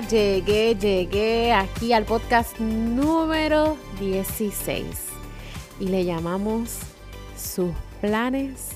Llegué, llegué aquí al podcast número 16 y le llamamos sus planes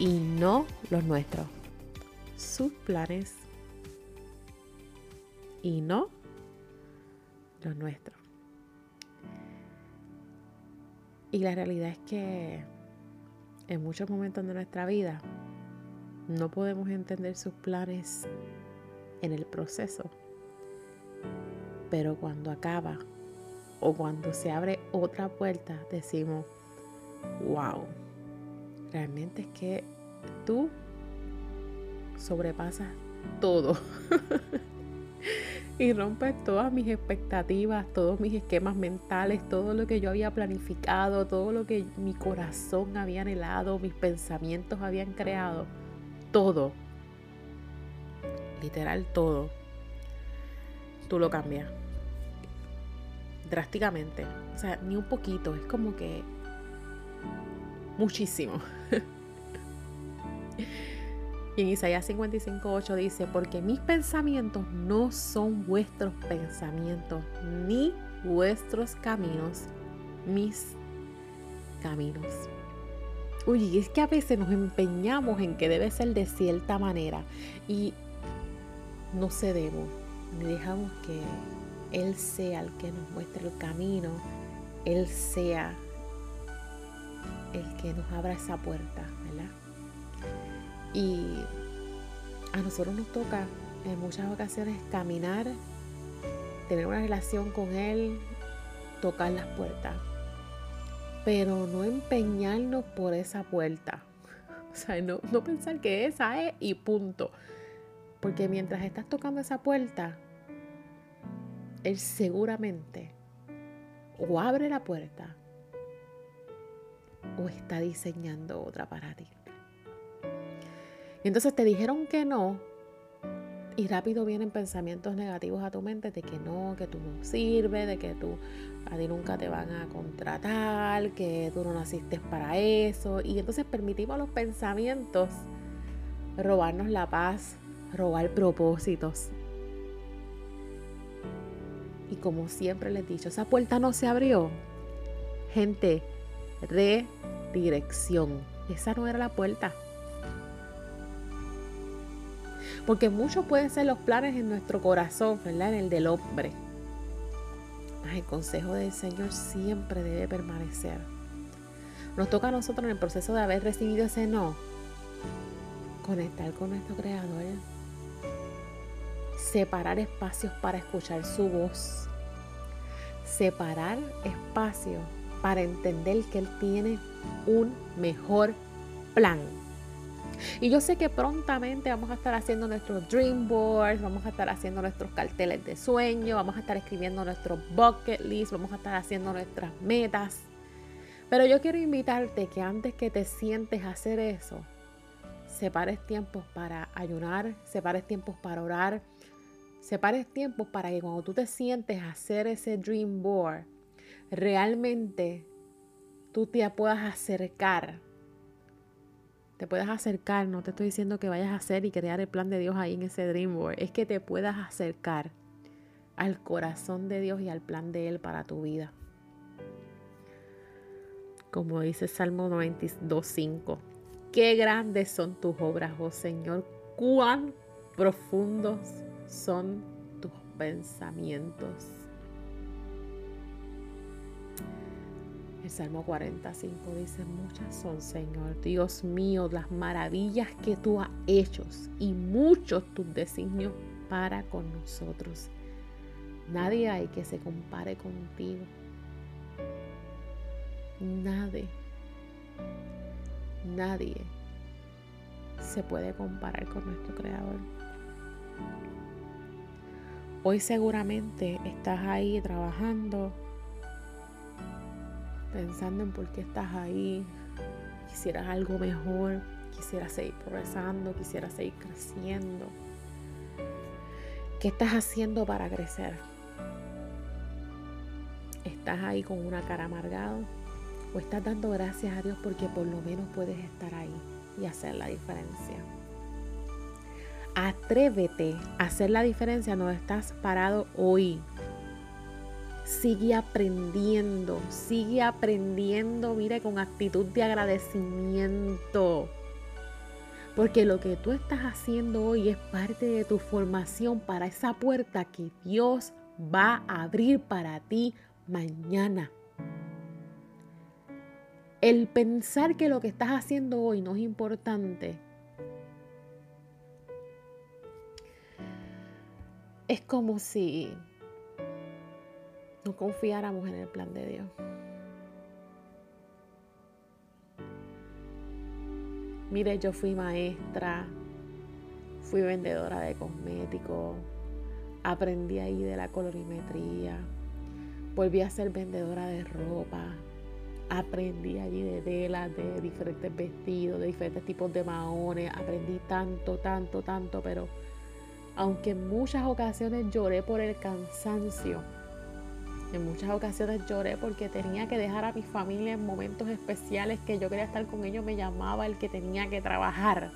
y no los nuestros. Sus planes y no los nuestros. Y la realidad es que en muchos momentos de nuestra vida no podemos entender sus planes en el proceso pero cuando acaba o cuando se abre otra puerta, decimos, wow, realmente es que tú sobrepasas todo. y rompes todas mis expectativas, todos mis esquemas mentales, todo lo que yo había planificado, todo lo que mi corazón había anhelado, mis pensamientos habían creado. Todo. Literal todo tú lo cambias. Drásticamente. O sea, ni un poquito. Es como que muchísimo. y en Isaías 55.8 dice, porque mis pensamientos no son vuestros pensamientos, ni vuestros caminos, mis caminos. Uy, es que a veces nos empeñamos en que debe ser de cierta manera y no cedemos ni dejamos que Él sea el que nos muestre el camino, Él sea el que nos abra esa puerta, ¿verdad? Y a nosotros nos toca en muchas ocasiones caminar, tener una relación con Él, tocar las puertas, pero no empeñarnos por esa puerta. O sea, no, no pensar que esa es y punto. Porque mientras estás tocando esa puerta, Él seguramente o abre la puerta o está diseñando otra para ti. Y entonces te dijeron que no y rápido vienen pensamientos negativos a tu mente de que no, que tú no sirves, de que tú a ti nunca te van a contratar, que tú no naciste para eso. Y entonces permitimos los pensamientos robarnos la paz, robar propósitos. Y como siempre les he dicho, esa puerta no se abrió. Gente, redirección. Esa no era la puerta. Porque muchos pueden ser los planes en nuestro corazón, ¿verdad? En el del hombre. el consejo del Señor siempre debe permanecer. Nos toca a nosotros en el proceso de haber recibido ese no, conectar con nuestro Creador separar espacios para escuchar su voz, separar espacios para entender que Él tiene un mejor plan. Y yo sé que prontamente vamos a estar haciendo nuestros dream boards, vamos a estar haciendo nuestros carteles de sueño, vamos a estar escribiendo nuestro bucket list, vamos a estar haciendo nuestras metas. Pero yo quiero invitarte que antes que te sientes a hacer eso, separes tiempos para ayunar, separes tiempos para orar, Separes tiempo para que cuando tú te sientes a hacer ese dream board, realmente tú te puedas acercar. Te puedas acercar, no te estoy diciendo que vayas a hacer y crear el plan de Dios ahí en ese dream board, es que te puedas acercar al corazón de Dios y al plan de Él para tu vida. Como dice Salmo 92.5, qué grandes son tus obras, oh Señor, cuán profundos son tus pensamientos. El Salmo 45 dice, muchas son, Señor, Dios mío, las maravillas que tú has hecho y muchos tus designios para con nosotros. Nadie hay que se compare contigo. nadie, nadie se puede comparar con nuestro Creador. Hoy seguramente estás ahí trabajando, pensando en por qué estás ahí, quisieras algo mejor, quisieras seguir progresando, quisieras seguir creciendo. ¿Qué estás haciendo para crecer? ¿Estás ahí con una cara amargado? ¿O estás dando gracias a Dios porque por lo menos puedes estar ahí y hacer la diferencia? Atrévete a hacer la diferencia donde estás parado hoy. Sigue aprendiendo, sigue aprendiendo, mire, con actitud de agradecimiento. Porque lo que tú estás haciendo hoy es parte de tu formación para esa puerta que Dios va a abrir para ti mañana. El pensar que lo que estás haciendo hoy no es importante es como si no confiáramos en el plan de Dios. Mire, yo fui maestra, fui vendedora de cosméticos, aprendí ahí de la colorimetría, volví a ser vendedora de ropa, aprendí allí de telas, de diferentes vestidos, de diferentes tipos de maones, aprendí tanto, tanto, tanto, pero aunque en muchas ocasiones lloré por el cansancio, en muchas ocasiones lloré porque tenía que dejar a mi familia en momentos especiales que yo quería estar con ellos, me llamaba el que tenía que trabajar.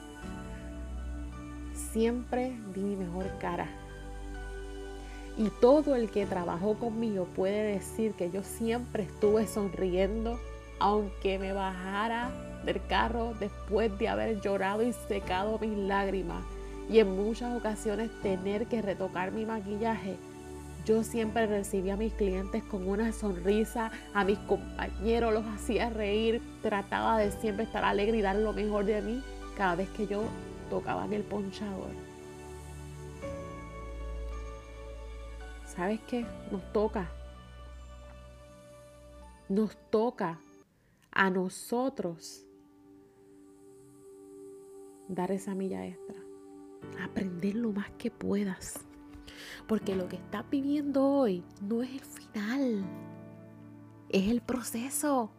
Siempre di mi mejor cara. Y todo el que trabajó conmigo puede decir que yo siempre estuve sonriendo, aunque me bajara del carro después de haber llorado y secado mis lágrimas. Y en muchas ocasiones tener que retocar mi maquillaje yo siempre recibía a mis clientes con una sonrisa, a mis compañeros los hacía reír, trataba de siempre estar alegre y dar lo mejor de mí cada vez que yo tocaba en el ponchador. ¿Sabes qué? Nos toca. Nos toca a nosotros dar esa milla extra. Aprender lo más que puedas. Porque lo que estás viviendo hoy no es el final, es el proceso.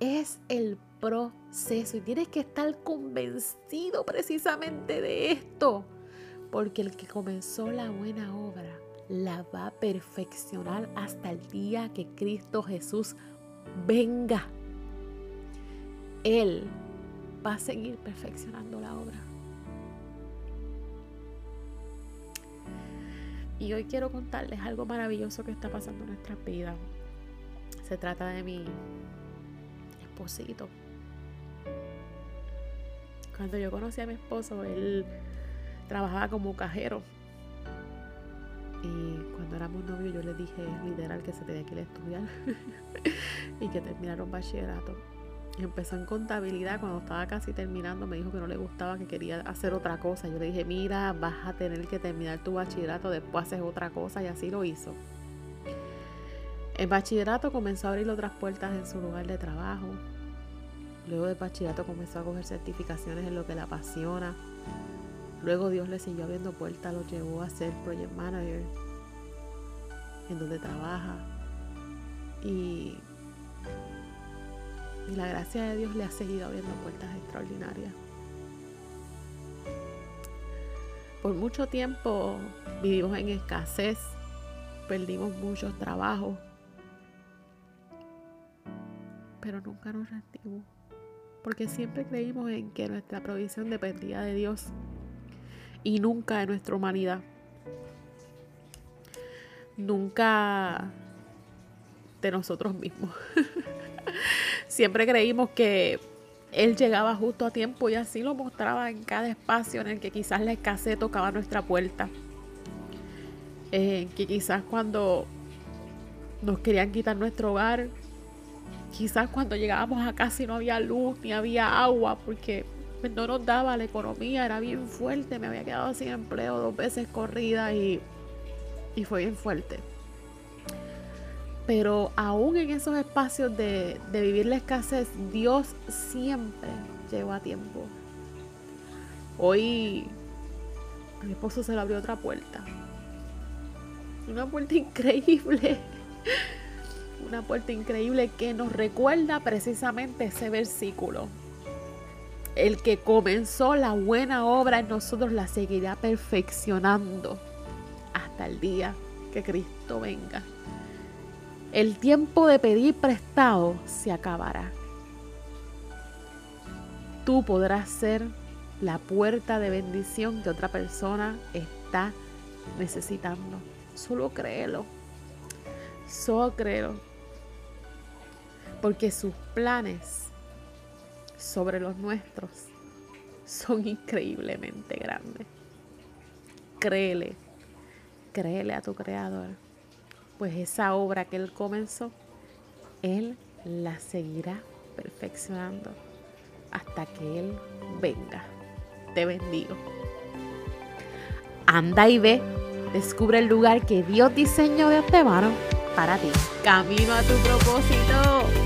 Es el proceso y tienes que estar convencido precisamente de esto. Porque el que comenzó la buena obra la va a perfeccionar hasta el día que Cristo Jesús venga. Él va a seguir perfeccionando la obra. Y hoy quiero contarles algo maravilloso que está pasando en nuestra vida. Se trata de mi esposito. Cuando yo conocí a mi esposo, él trabajaba como cajero. Y cuando éramos novios, yo le dije literal que se tenía que ir a estudiar y que terminaron bachillerato empezó en contabilidad cuando estaba casi terminando me dijo que no le gustaba que quería hacer otra cosa. Yo le dije mira vas a tener que terminar tu bachillerato después haces otra cosa y así lo hizo. El bachillerato comenzó a abrir otras puertas en su lugar de trabajo. Luego del bachillerato comenzó a coger certificaciones en lo que le apasiona. Luego Dios le siguió abriendo puertas lo llevó a ser project manager en donde trabaja. Y y la gracia de Dios le ha seguido abriendo puertas extraordinarias. Por mucho tiempo vivimos en escasez, perdimos muchos trabajos, pero nunca nos rendimos, porque siempre creímos en que nuestra provisión dependía de Dios y nunca de nuestra humanidad. Nunca de nosotros mismos. Siempre creímos que él llegaba justo a tiempo y así lo mostraba en cada espacio en el que quizás la escasez tocaba nuestra puerta. Eh, que quizás cuando nos querían quitar nuestro hogar, quizás cuando llegábamos a casa y no había luz ni había agua porque pues, no nos daba la economía, era bien fuerte, me había quedado sin empleo dos veces corrida y, y fue bien fuerte. Pero aún en esos espacios de, vivir la escasez, Dios siempre llegó a tiempo. Hoy a mi esposo se le abrió otra puerta. Una puerta increíble. Una puerta increíble que nos recuerda precisamente ese versículo. El que comenzó la buena obra en nosotros la seguirá perfeccionando hasta el día que Cristo venga. El tiempo de pedir prestado se acabará. Tú podrás ser la puerta de bendición que otra persona está necesitando. Solo créelo. Solo créelo. Porque sus planes sobre los nuestros son increíblemente grandes. Créele, créele a tu creador, pues esa obra que él comenzó, él la seguirá perfeccionando hasta que él venga. Te bendigo. Anda y ve, descubre el lugar que Dios diseñó de antemano para ti. Camino a tu propósito.